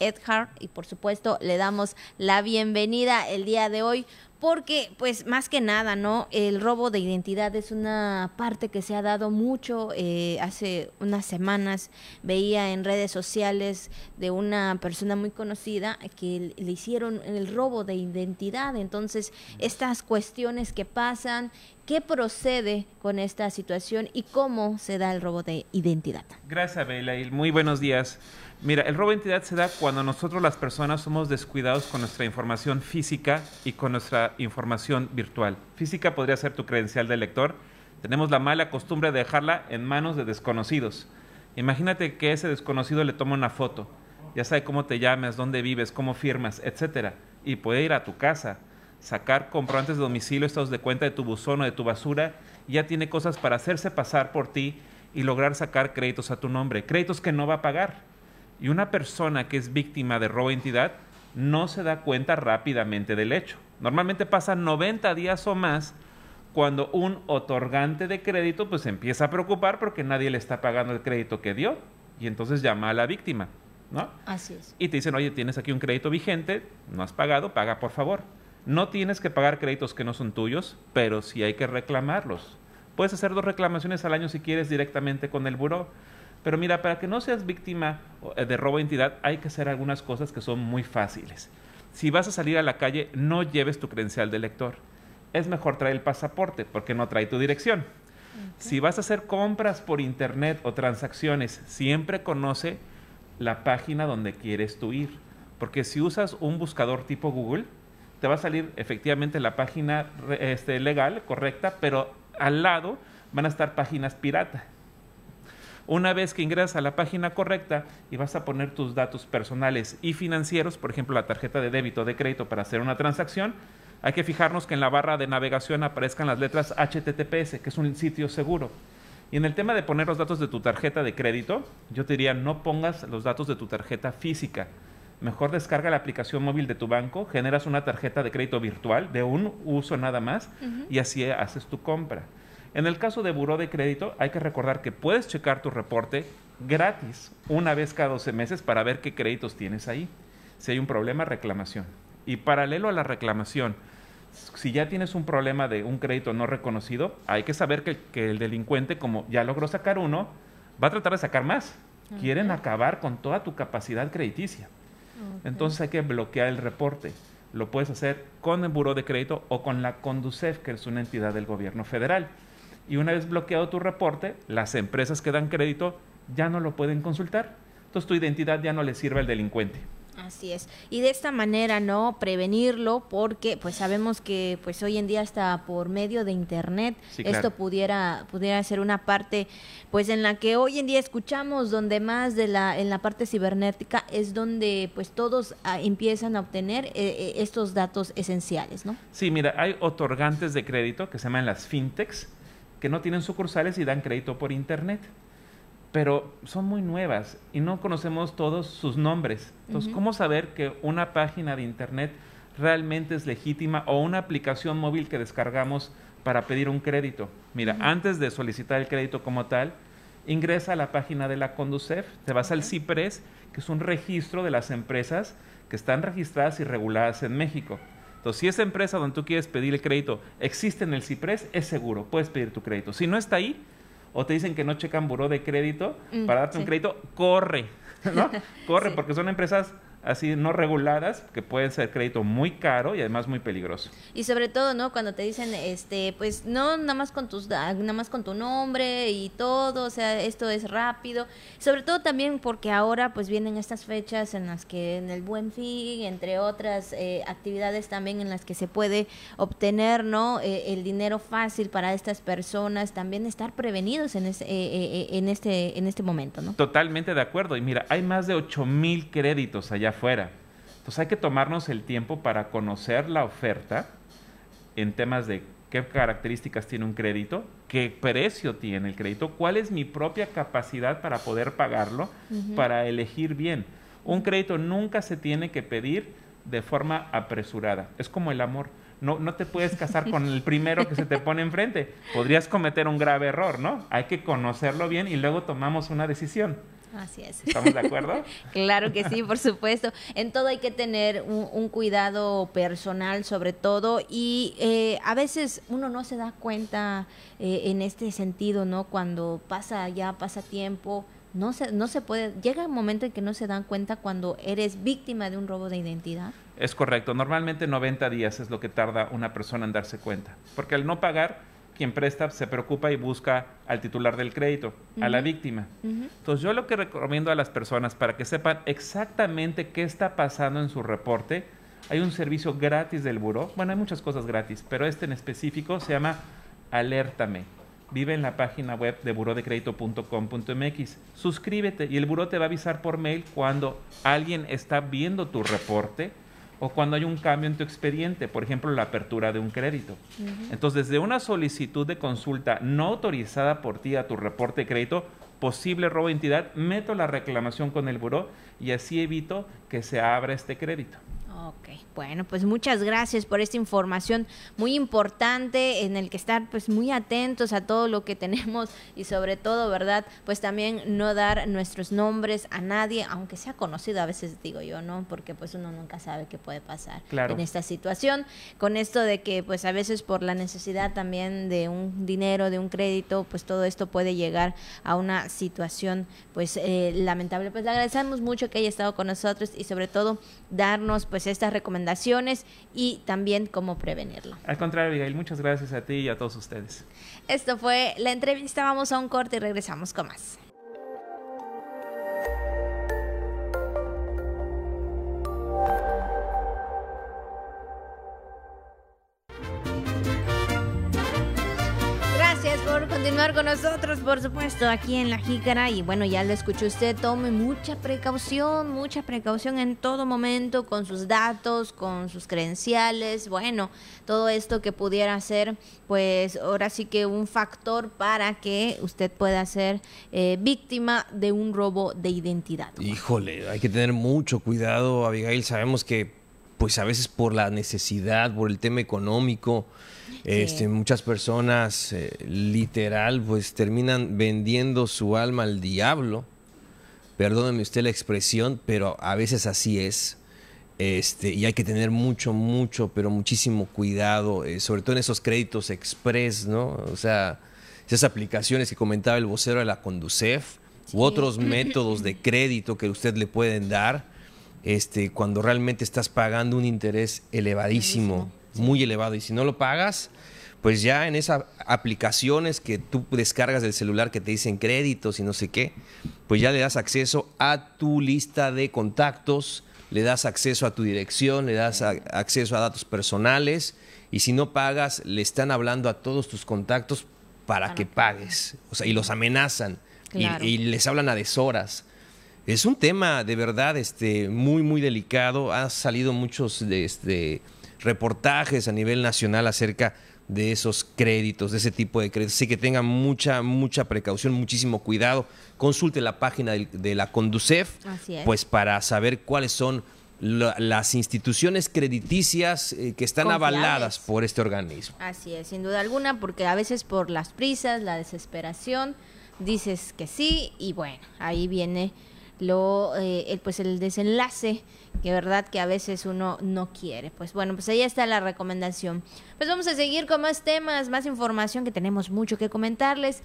Edhard y por supuesto le damos la bienvenida el día de hoy porque pues más que nada, ¿no? El robo de identidad es una parte que se ha dado mucho. Eh, hace unas semanas veía en redes sociales de una persona muy conocida que le hicieron el robo de identidad. Entonces, estas cuestiones que pasan, ¿qué procede con esta situación y cómo se da el robo de identidad? Gracias, Abela, y muy buenos días. Mira, el robo de identidad se da cuando nosotros las personas somos descuidados con nuestra información física y con nuestra información virtual. Física podría ser tu credencial de lector. Tenemos la mala costumbre de dejarla en manos de desconocidos. Imagínate que ese desconocido le toma una foto. Ya sabe cómo te llamas, dónde vives, cómo firmas, etcétera. Y puede ir a tu casa, sacar comprobantes de domicilio, estados de cuenta de tu buzón o de tu basura. Ya tiene cosas para hacerse pasar por ti y lograr sacar créditos a tu nombre. Créditos que no va a pagar y una persona que es víctima de robo de identidad no se da cuenta rápidamente del hecho. Normalmente pasan 90 días o más cuando un otorgante de crédito pues empieza a preocupar porque nadie le está pagando el crédito que dio y entonces llama a la víctima, ¿no? Así es. Y te dicen, oye, tienes aquí un crédito vigente, no has pagado, paga por favor. No tienes que pagar créditos que no son tuyos, pero sí hay que reclamarlos. Puedes hacer dos reclamaciones al año si quieres directamente con el buró. Pero mira, para que no seas víctima eh, de robo de identidad hay que hacer algunas cosas que son muy fáciles. Si vas a salir a la calle, no lleves tu credencial de lector. Es mejor traer el pasaporte porque no trae tu dirección. Si vas a hacer compras por internet o transacciones, siempre conoce la página donde quieres tú ir. Porque si usas un buscador tipo Google, te va a salir efectivamente la página este, legal, correcta, pero al lado van a estar páginas pirata. Una vez que ingresas a la página correcta y vas a poner tus datos personales y financieros, por ejemplo, la tarjeta de débito o de crédito para hacer una transacción, hay que fijarnos que en la barra de navegación aparezcan las letras HTTPS, que es un sitio seguro. Y en el tema de poner los datos de tu tarjeta de crédito, yo te diría no pongas los datos de tu tarjeta física. Mejor descarga la aplicación móvil de tu banco, generas una tarjeta de crédito virtual de un uso nada más y así haces tu compra. En el caso de buró de crédito, hay que recordar que puedes checar tu reporte gratis una vez cada 12 meses para ver qué créditos tienes ahí. Si hay un problema, reclamación. Y paralelo a la reclamación, si ya tienes un problema de un crédito no reconocido, hay que saber que, el delincuente, como ya logró sacar uno, va a tratar de sacar más. Quieren acabar con toda tu capacidad crediticia. Entonces hay que bloquear el reporte. Lo puedes hacer con el Buró de Crédito o con la Conducef, que es una entidad del gobierno federal y una vez bloqueado tu reporte, las empresas que dan crédito ya no lo pueden consultar. Entonces tu identidad ya no le sirve al delincuente. Así es. Y de esta manera, ¿no? Prevenirlo porque pues sabemos que pues hoy en día hasta por medio de internet esto pudiera pudiera ser una parte pues en la que hoy en día escuchamos donde más de la en la parte cibernética es donde pues todos ah, empiezan a obtener eh, eh, estos datos esenciales, ¿no? Sí, mira, hay otorgantes de crédito que se llaman las fintechs que no tienen sucursales y dan crédito por internet. Pero son muy nuevas y no conocemos todos sus nombres. Entonces, ¿cómo saber que una página de internet realmente es legítima o una aplicación móvil que descargamos para pedir un crédito? Mira, antes de solicitar el crédito como tal, ingresa a la página de la Conducef, te vas al CIPRES, que es un registro de las empresas que están registradas y reguladas en México. Entonces, si esa empresa donde tú quieres pedir el crédito existe en el CIPRES, es seguro, puedes pedir tu crédito. Si no está ahí, o te dicen que no checan buró de crédito mm, para darte un crédito, corre, ¿no? Corre, porque son empresas así no reguladas, que pueden ser crédito muy caro y además muy peligroso. Y sobre todo, ¿no? Cuando te dicen, este, pues no, nada más con tus, nada más con tu nombre y todo, o sea, esto es rápido. Sobre todo también porque ahora, pues vienen estas fechas en las que en el Buen Fin, entre otras eh, actividades también en las que se puede obtener, ¿no? Eh, el dinero fácil para estas personas, también estar prevenidos en, ese, eh, en este, en este momento, ¿no? Totalmente de acuerdo. Y mira, hay más de 8 mil créditos allá fuera. Entonces hay que tomarnos el tiempo para conocer la oferta en temas de qué características tiene un crédito, qué precio tiene el crédito, cuál es mi propia capacidad para poder pagarlo, para elegir bien. Un crédito nunca se tiene que pedir de forma apresurada. Es como el amor. No, no te puedes casar con el primero que se te pone enfrente. Podrías cometer un grave error, ¿no? Hay que conocerlo bien y luego tomamos una decisión. Así es. ¿Estamos de acuerdo? claro que sí, por supuesto. En todo hay que tener un, cuidado personal sobre todo y eh, a veces uno no se da cuenta eh, en este sentido, ¿no? Cuando pasa ya, pasa tiempo, no se, no se puede, llega un momento en que no se dan cuenta cuando eres víctima de un robo de identidad. Es correcto, normalmente 90 días es lo que tarda una persona en darse cuenta, porque al no pagar quien presta se preocupa y busca al titular del crédito, a la víctima. Entonces yo lo que recomiendo a las personas para que sepan exactamente qué está pasando en su reporte, hay un servicio gratis del buró, bueno, hay muchas cosas gratis, pero este en específico se llama Alértame. Vive en la página web de burodecredito.com.mx. Suscríbete y el buró te va a avisar por mail cuando alguien está viendo tu reporte o cuando hay un cambio en tu expediente, por ejemplo, la apertura de un crédito. Entonces, desde una solicitud de consulta no autorizada por ti a tu reporte de crédito, posible robo de entidad, meto la reclamación con el buró y así evito que se abra este crédito. Ok, bueno, pues muchas gracias por esta información muy importante en el que estar pues muy atentos a todo lo que tenemos y sobre todo, ¿verdad? Pues también no dar nuestros nombres a nadie, aunque sea conocido, a veces digo yo, ¿no? Porque pues uno nunca sabe qué puede pasar en esta situación. Con esto de que pues a veces por la necesidad también de un dinero, de un crédito, pues todo esto puede llegar a una situación pues eh, lamentable. Pues le agradecemos mucho que haya estado con nosotros y sobre todo darnos pues estas recomendaciones y también cómo prevenirlo. Al contrario, Abigail, muchas gracias a ti y a todos ustedes. Esto fue la entrevista, vamos a un corte y regresamos con más. Nosotros, por supuesto, aquí en La Jícara. Y bueno, ya lo escuchó usted, tome mucha precaución, mucha precaución en todo momento con sus datos, con sus credenciales. Bueno, todo esto que pudiera ser, pues ahora sí que un factor para que usted pueda ser eh, víctima de un robo de identidad. Híjole, hay que tener mucho cuidado, Abigail. Sabemos que, pues a veces por la necesidad, por el tema económico, este, muchas personas eh, literal pues terminan vendiendo su alma al diablo. Perdóneme usted la expresión, pero a veces así es. Este, y hay que tener mucho, mucho, pero muchísimo cuidado, eh, sobre todo en esos créditos express, ¿no? O sea, esas aplicaciones que comentaba el vocero de la Conducef, u otros métodos de crédito que usted le pueden dar, este, cuando realmente estás pagando un interés elevadísimo muy elevado. Y si no lo pagas, pues ya en esas aplicaciones que tú descargas del celular que te dicen créditos y no sé qué, pues ya le das acceso a tu lista de contactos, le das acceso a tu dirección, le das acceso a datos personales y si no pagas, le están hablando a todos tus contactos para que pagues. O sea, y los amenazan y, les hablan a deshoras. Es un tema de verdad este, muy, muy delicado. Ha salido muchos de, este, reportajes a nivel nacional acerca de esos créditos, de ese tipo de créditos. Así que tengan mucha, mucha precaución, muchísimo cuidado. Consulte la página de, la Conducef, pues para saber cuáles son las instituciones crediticias eh, que están avaladas por este organismo. Así es, sin duda alguna, porque a veces por las prisas, la desesperación, dices que sí y bueno, ahí viene lo, eh, el, pues el desenlace que verdad que a veces uno no quiere. Pues bueno, pues ahí está la recomendación. Pues vamos a seguir con más temas, más información que tenemos mucho que comentarles.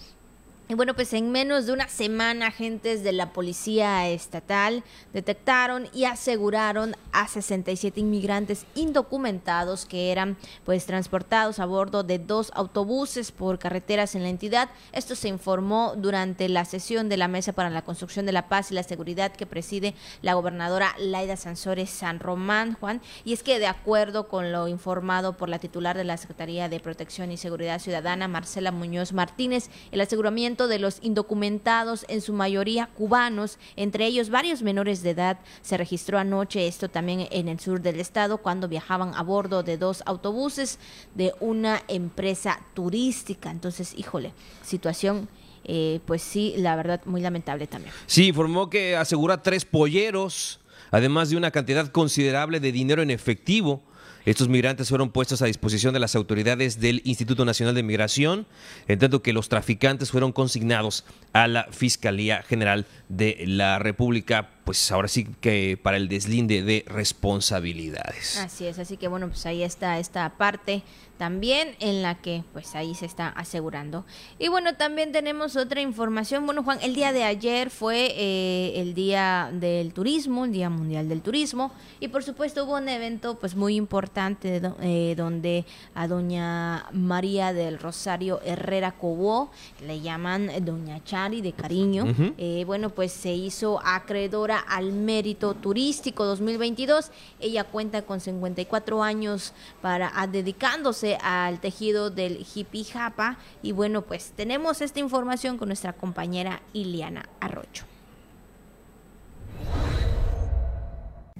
Y bueno, pues en menos de una semana agentes de la Policía Estatal detectaron y aseguraron a 67 inmigrantes indocumentados que eran pues transportados a bordo de dos autobuses por carreteras en la entidad. Esto se informó durante la sesión de la Mesa para la Construcción de la Paz y la Seguridad que preside la gobernadora Laida Sansores San Román, Juan. Y es que de acuerdo con lo informado por la titular de la Secretaría de Protección y Seguridad Ciudadana, Marcela Muñoz Martínez, el aseguramiento de los indocumentados, en su mayoría cubanos, entre ellos varios menores de edad. Se registró anoche esto también en el sur del estado cuando viajaban a bordo de dos autobuses de una empresa turística. Entonces, híjole, situación eh, pues sí, la verdad, muy lamentable también. Sí, informó que asegura tres polleros, además de una cantidad considerable de dinero en efectivo Estos migrantes fueron puestos a disposición de las autoridades del Instituto Nacional de Migración, en tanto que los traficantes fueron consignados a la Fiscalía General de la República pues ahora sí que para el deslinde de responsabilidades. Así es, así que bueno, pues ahí está esta parte también en la que pues ahí se está asegurando. Y bueno, también tenemos otra información. Bueno, Juan, el día de ayer fue eh, el Día del Turismo, el Día Mundial del Turismo, y por supuesto hubo un evento pues muy importante eh, donde a doña María del Rosario Herrera Cobó, le llaman doña Chari de cariño, eh, bueno, pues se hizo acreedora al mérito turístico 2022. Ella cuenta con 54 años para dedicándose al tejido del hippie japa y bueno, pues tenemos esta información con nuestra compañera Iliana Arrocho.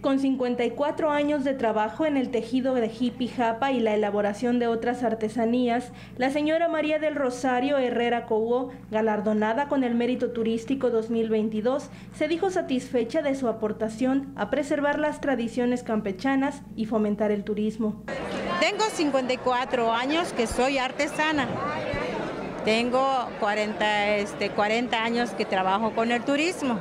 Con 54 años de trabajo en el tejido de hippie japa y la elaboración de otras artesanías, la señora María del Rosario Herrera Cobo, galardonada con el Mérito Turístico 2022, se dijo satisfecha de su aportación a preservar las tradiciones campechanas y fomentar el turismo. Tengo 54 años que soy artesana. Tengo 40, este, 40 años que trabajo con el turismo.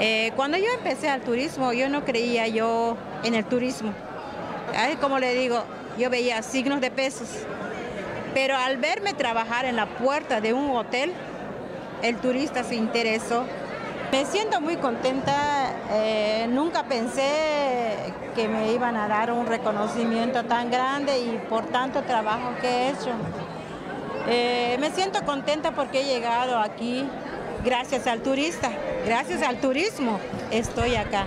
Eh, cuando yo empecé al turismo, yo no creía yo en el turismo. como le digo, yo veía signos de pesos. Pero al verme trabajar en la puerta de un hotel, el turista se interesó. Me siento muy contenta. Eh, nunca pensé que me iban a dar un reconocimiento tan grande y por tanto trabajo que he hecho. Eh, me siento contenta porque he llegado aquí gracias al turista, gracias al turismo estoy acá.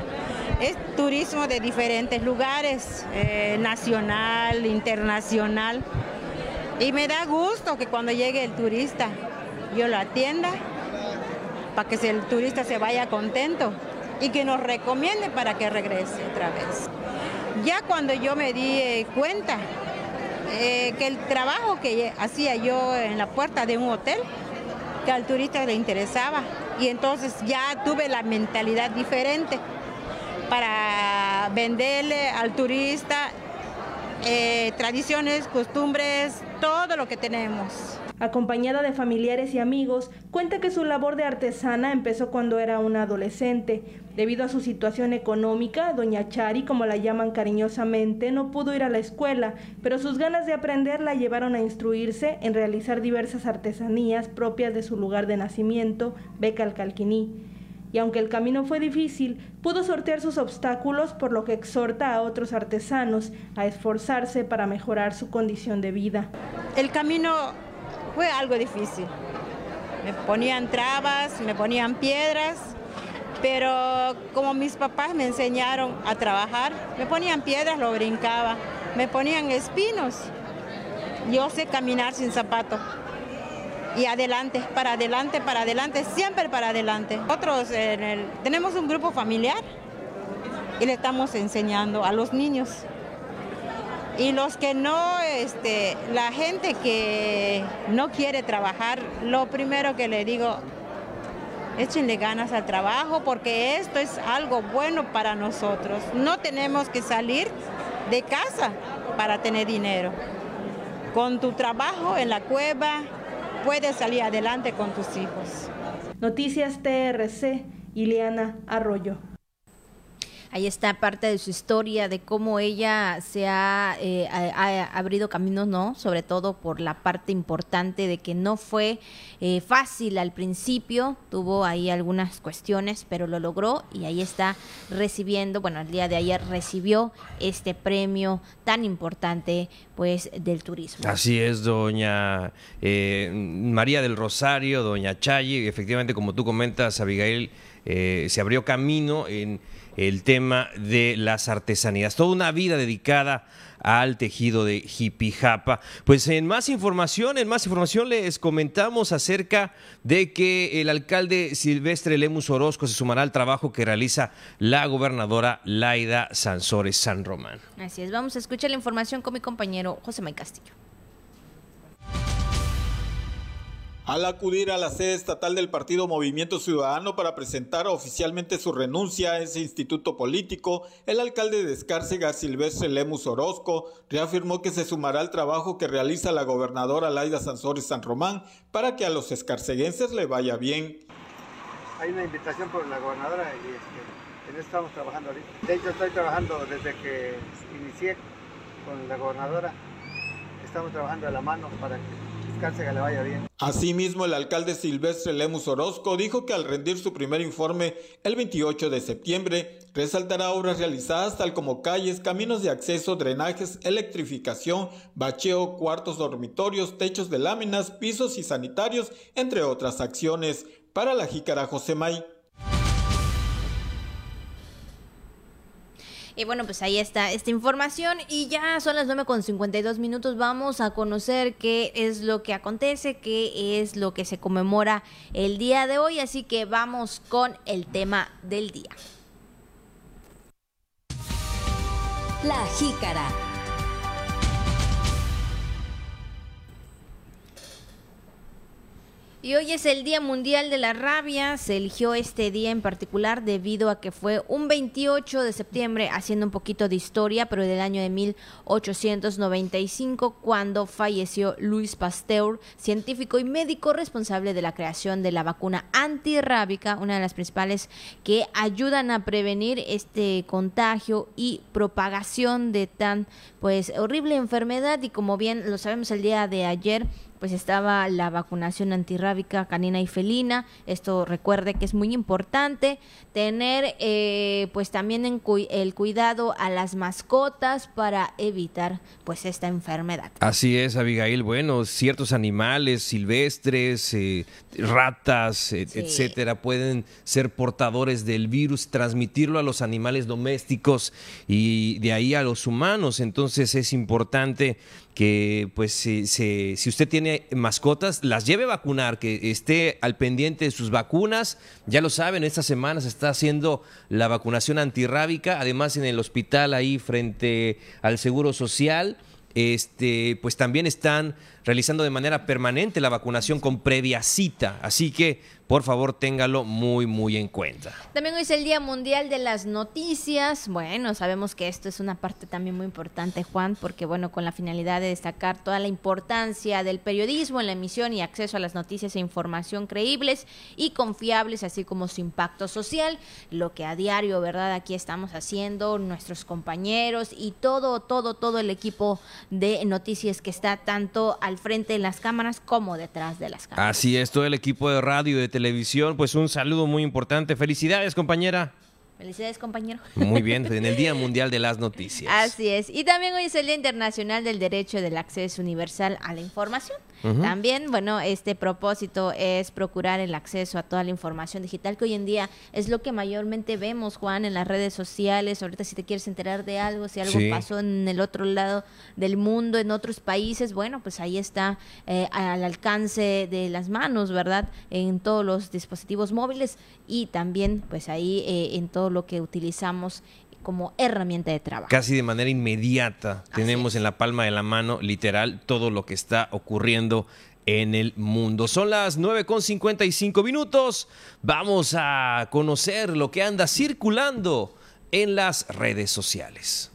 Es turismo de diferentes lugares, eh, nacional, internacional. Y me da gusto que cuando llegue el turista yo lo atienda para que el turista se vaya contento y que nos recomiende para que regrese otra vez. Ya cuando yo me di cuenta eh, que el trabajo que hacía yo en la puerta de un hotel que al turista le interesaba. Y entonces ya tuve la mentalidad diferente para venderle al turista eh, tradiciones, costumbres, todo lo que tenemos. Acompañada de familiares y amigos, cuenta que su labor de artesana empezó cuando era una adolescente. Debido a su situación económica, doña Chari, como la llaman cariñosamente, no pudo ir a la escuela, pero sus ganas de aprender la llevaron a instruirse en realizar diversas artesanías propias de su lugar de nacimiento, Beca Calquiní y aunque el camino fue difícil, pudo sortear sus obstáculos, por lo que exhorta a otros artesanos a esforzarse para mejorar su condición de vida. El camino fue algo difícil. Me ponían trabas, me ponían piedras, pero como mis papás me enseñaron a trabajar, me ponían piedras, lo brincaba, me ponían espinos. Yo sé caminar sin zapato y adelante, para adelante, para adelante, siempre para adelante. Nosotros tenemos un grupo familiar y le estamos enseñando a los niños. Y los que no, este, la gente que no quiere trabajar, lo primero que le digo, échenle ganas al trabajo porque esto es algo bueno para nosotros. No tenemos que salir de casa para tener dinero. Con tu trabajo en la cueva, puedes salir adelante con tus hijos. Noticias TRC, Ileana Arroyo. Ahí está parte de su historia, de cómo ella se ha, eh, abrido caminos, ¿no? Sobre todo por la parte importante de que no fue eh, fácil al principio, tuvo ahí algunas cuestiones, pero lo logró y ahí está recibiendo, bueno, el día de ayer recibió este premio tan importante, pues, del turismo. Así es, doña eh, María del Rosario, doña Chayi, efectivamente, como tú comentas, Abigail, se abrió camino en el tema de las artesanías. Toda una vida dedicada al tejido de Jipijapa. Pues en más información, en más información les comentamos acerca de que el alcalde Silvestre Lemus Orozco se sumará al trabajo que realiza la gobernadora Laida Sansores San Román. Así es, vamos a escuchar la información con mi compañero José May Castillo. Al acudir a la sede estatal del partido Movimiento Ciudadano para presentar oficialmente su renuncia a ese instituto político, el alcalde de Escárcega, Silvestre Lemus Orozco, reafirmó que se sumará al trabajo que realiza la gobernadora Laida Sansores San Román para que a los escarceguenses le vaya bien. Hay una invitación por la gobernadora y este, en eso estamos trabajando ahorita. De hecho, estoy trabajando desde que inicié con la gobernadora. Estamos trabajando de la mano para que Asimismo, el alcalde Silvestre Lemus Orozco dijo que al rendir su primer informe el 28 de septiembre, resaltará obras realizadas tal como calles, caminos de acceso, drenajes, electrificación, bacheo, cuartos dormitorios, techos de láminas, pisos y sanitarios, entre otras acciones. Para la jícara Josemay. Y bueno, pues ahí está esta información y ya son las 9 con 52 minutos. Vamos a conocer qué es lo que acontece, qué es lo que se conmemora el día de hoy. Así que vamos con el tema del día. La jícara. Y hoy es el Día Mundial de la Rabia. Se eligió este día en particular debido a que fue un 28 de septiembre, haciendo un poquito de historia, pero del año de 1895, cuando falleció Louis Pasteur, científico y médico responsable de la creación de la vacuna antirrábica, una de las principales que ayudan a prevenir este contagio y propagación de tan pues horrible enfermedad. Y como bien lo sabemos el día de ayer, pues estaba la vacunación antirrábica canina y felina. Esto recuerde que es muy importante. Tener eh, pues también en el cuidado a las mascotas para evitar pues esta enfermedad. Así es, Abigail. Bueno, ciertos animales silvestres, eh, ratas, etcétera, pueden ser portadores del virus, transmitirlo a los animales domésticos y de ahí a los humanos. Entonces es importante que pues si, si, usted tiene mascotas, las lleve a vacunar, que esté al pendiente de sus vacunas. Ya lo saben, esta semana se está haciendo la vacunación antirrábica, además en el hospital ahí frente al Seguro Social. Este, pues también están realizando de manera permanente la vacunación con previa cita. Así que por favor téngalo muy, muy en cuenta. También hoy es el Día Mundial de las Noticias. Bueno, sabemos que esto es una parte también muy importante, Juan, porque bueno, con la finalidad de destacar toda la importancia del periodismo en la emisión y acceso a las noticias e información creíbles y confiables, así como su impacto social, lo que a diario, ¿verdad? Aquí estamos haciendo nuestros compañeros y todo, todo, todo el equipo de noticias que está tanto al frente de las cámaras como detrás de las cámaras. Así es, todo el equipo de radio y de televisión, pues un saludo muy importante. Felicidades, compañera. Felicidades, compañero. Muy bien, en el Día Mundial de las Noticias. Así es. Y también hoy es el Día Internacional del Derecho del Acceso Universal a la Información. También, bueno, este propósito es procurar el acceso a toda la información digital que hoy en día es lo que mayormente vemos, Juan, en las redes sociales. Ahorita si te quieres enterar de algo, si algo pasó en el otro lado del mundo, en otros países, bueno, pues ahí está eh, al alcance de las manos, ¿verdad? En todos los dispositivos móviles y también, pues ahí eh, en todo lo que utilizamos como herramienta de trabajo. Casi de manera inmediata tenemos en la palma de la mano, literal, todo lo que está ocurriendo en el mundo. Son las 9 con 55 minutos. Vamos a conocer lo que anda circulando en las redes sociales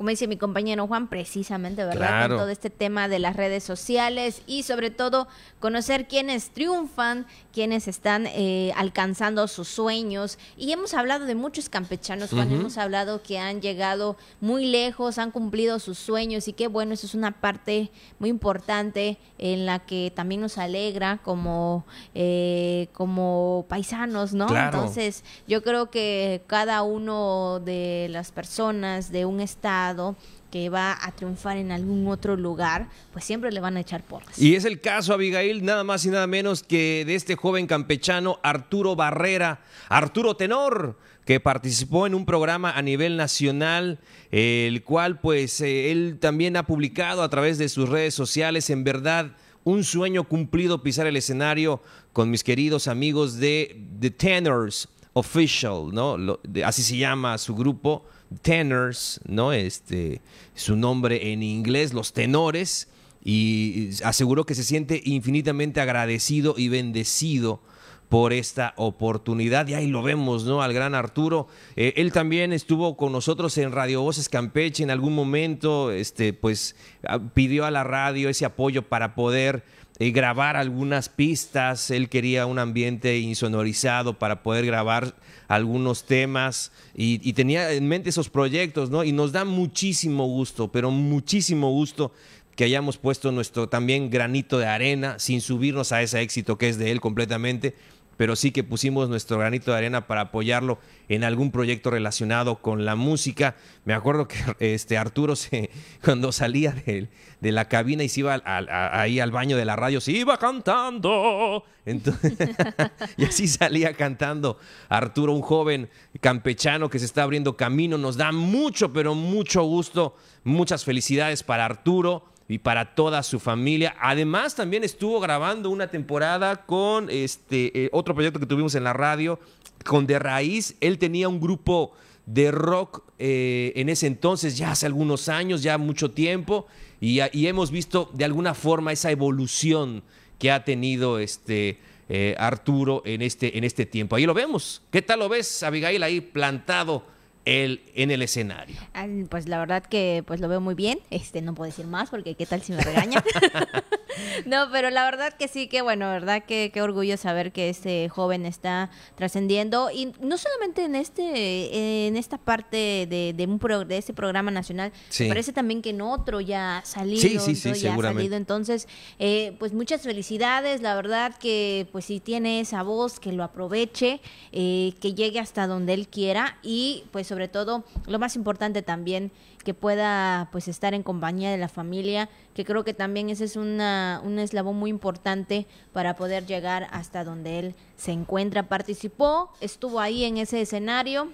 como dice mi compañero Juan, precisamente, ¿verdad? Con todo este tema de las redes sociales y sobre todo conocer quiénes triunfan, quiénes están eh, alcanzando sus sueños. Y hemos hablado de muchos campechanos, Juan, hemos hablado que han llegado muy lejos, han cumplido sus sueños y qué bueno, eso es una parte muy importante en la que también nos alegra como, eh, como paisanos, ¿no? Entonces, yo creo que cada uno de las personas de un estado, que va a triunfar en algún otro lugar, pues siempre le van a echar porras. Y es el caso, Abigail, nada más y nada menos que de este joven campechano Arturo Barrera, Arturo Tenor, que participó en un programa a nivel nacional, el cual pues eh, él también ha publicado a través de sus redes sociales, en verdad, un sueño cumplido pisar el escenario con mis queridos amigos de The Tenors Official, ¿no? así se llama su grupo tenors, ¿no? Este, su nombre en inglés, los tenores. y aseguró que se siente infinitamente agradecido y bendecido por esta oportunidad. Y ahí lo vemos, ¿no? Al gran Arturo. Eh, él también estuvo con nosotros en Radio Voces Campeche en algún momento, este, pues pidió a la radio ese apoyo para poder eh, grabar algunas pistas. Él quería un ambiente insonorizado para poder grabar algunos temas y, y tenía en mente esos proyectos, ¿no? Y nos da muchísimo gusto, pero muchísimo gusto que hayamos puesto nuestro también granito de arena sin subirnos a ese éxito que es de él completamente, pero sí que pusimos nuestro granito de arena para apoyarlo en algún proyecto relacionado con la música. Me acuerdo que este Arturo se, cuando salía de, la cabina y se iba ahí al baño de la radio, se iba cantando. Entonces, y así salía cantando Arturo, un joven campechano que se está abriendo camino. Nos da mucho, pero mucho gusto. Muchas felicidades para Arturo y para toda su familia. Además, también estuvo grabando una temporada con este eh, otro proyecto que tuvimos en la radio, con De Raíz. Él tenía un grupo de rock eh, en ese entonces, ya hace algunos años, ya mucho tiempo, y, hemos visto de alguna forma esa evolución que ha tenido este eh, Arturo en este, en este tiempo. Ahí lo vemos. ¿Qué tal lo ves, Abigail, ahí plantado? Él en el escenario? Pues la verdad que pues lo veo muy bien. Este no puedo decir más porque qué tal si me regaña. no, pero la verdad que sí, que bueno, verdad que qué orgullo saber que este joven está trascendiendo. Y no solamente en este en esta parte de, de un pro, de este programa nacional, parece también que en otro ya ha salido, sí, sí, sí, ya ha salido. Entonces, eh, pues muchas felicidades. La verdad que pues si tiene esa voz que lo aproveche, eh, que llegue hasta donde él quiera. Y pues sobre todo lo más importante también que pueda pues estar en compañía de la familia, que creo que también ese es una, un eslabón muy importante para poder llegar hasta donde él se encuentra. Participó, estuvo ahí en ese escenario,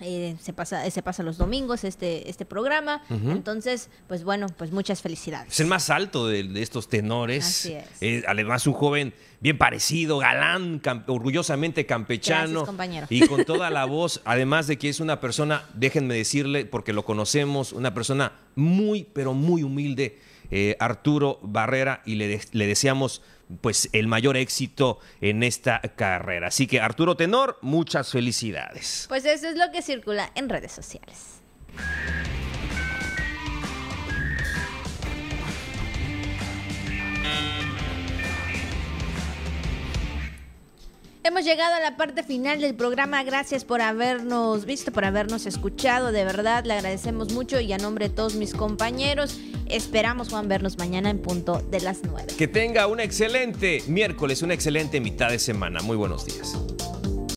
eh, se pasa se pasa los domingos este este programa. Entonces pues bueno pues muchas felicidades. Es el más alto de, estos tenores. Eh, además un joven bien parecido galán orgullosamente campechano. Y con toda la voz además de que es una persona déjenme decirle porque lo conocemos una persona muy pero muy humilde eh, Arturo Barrera y le, le deseamos pues el mayor éxito en esta carrera. Así que Arturo Tenor, muchas felicidades. Pues eso es lo que circula en redes sociales. Hemos llegado a la parte final del programa. Gracias por habernos visto, por habernos escuchado. De verdad, le agradecemos mucho y a nombre de todos mis compañeros, esperamos, Juan, vernos mañana en punto de las 9. Que tenga un excelente miércoles, una excelente mitad de semana. Muy buenos días.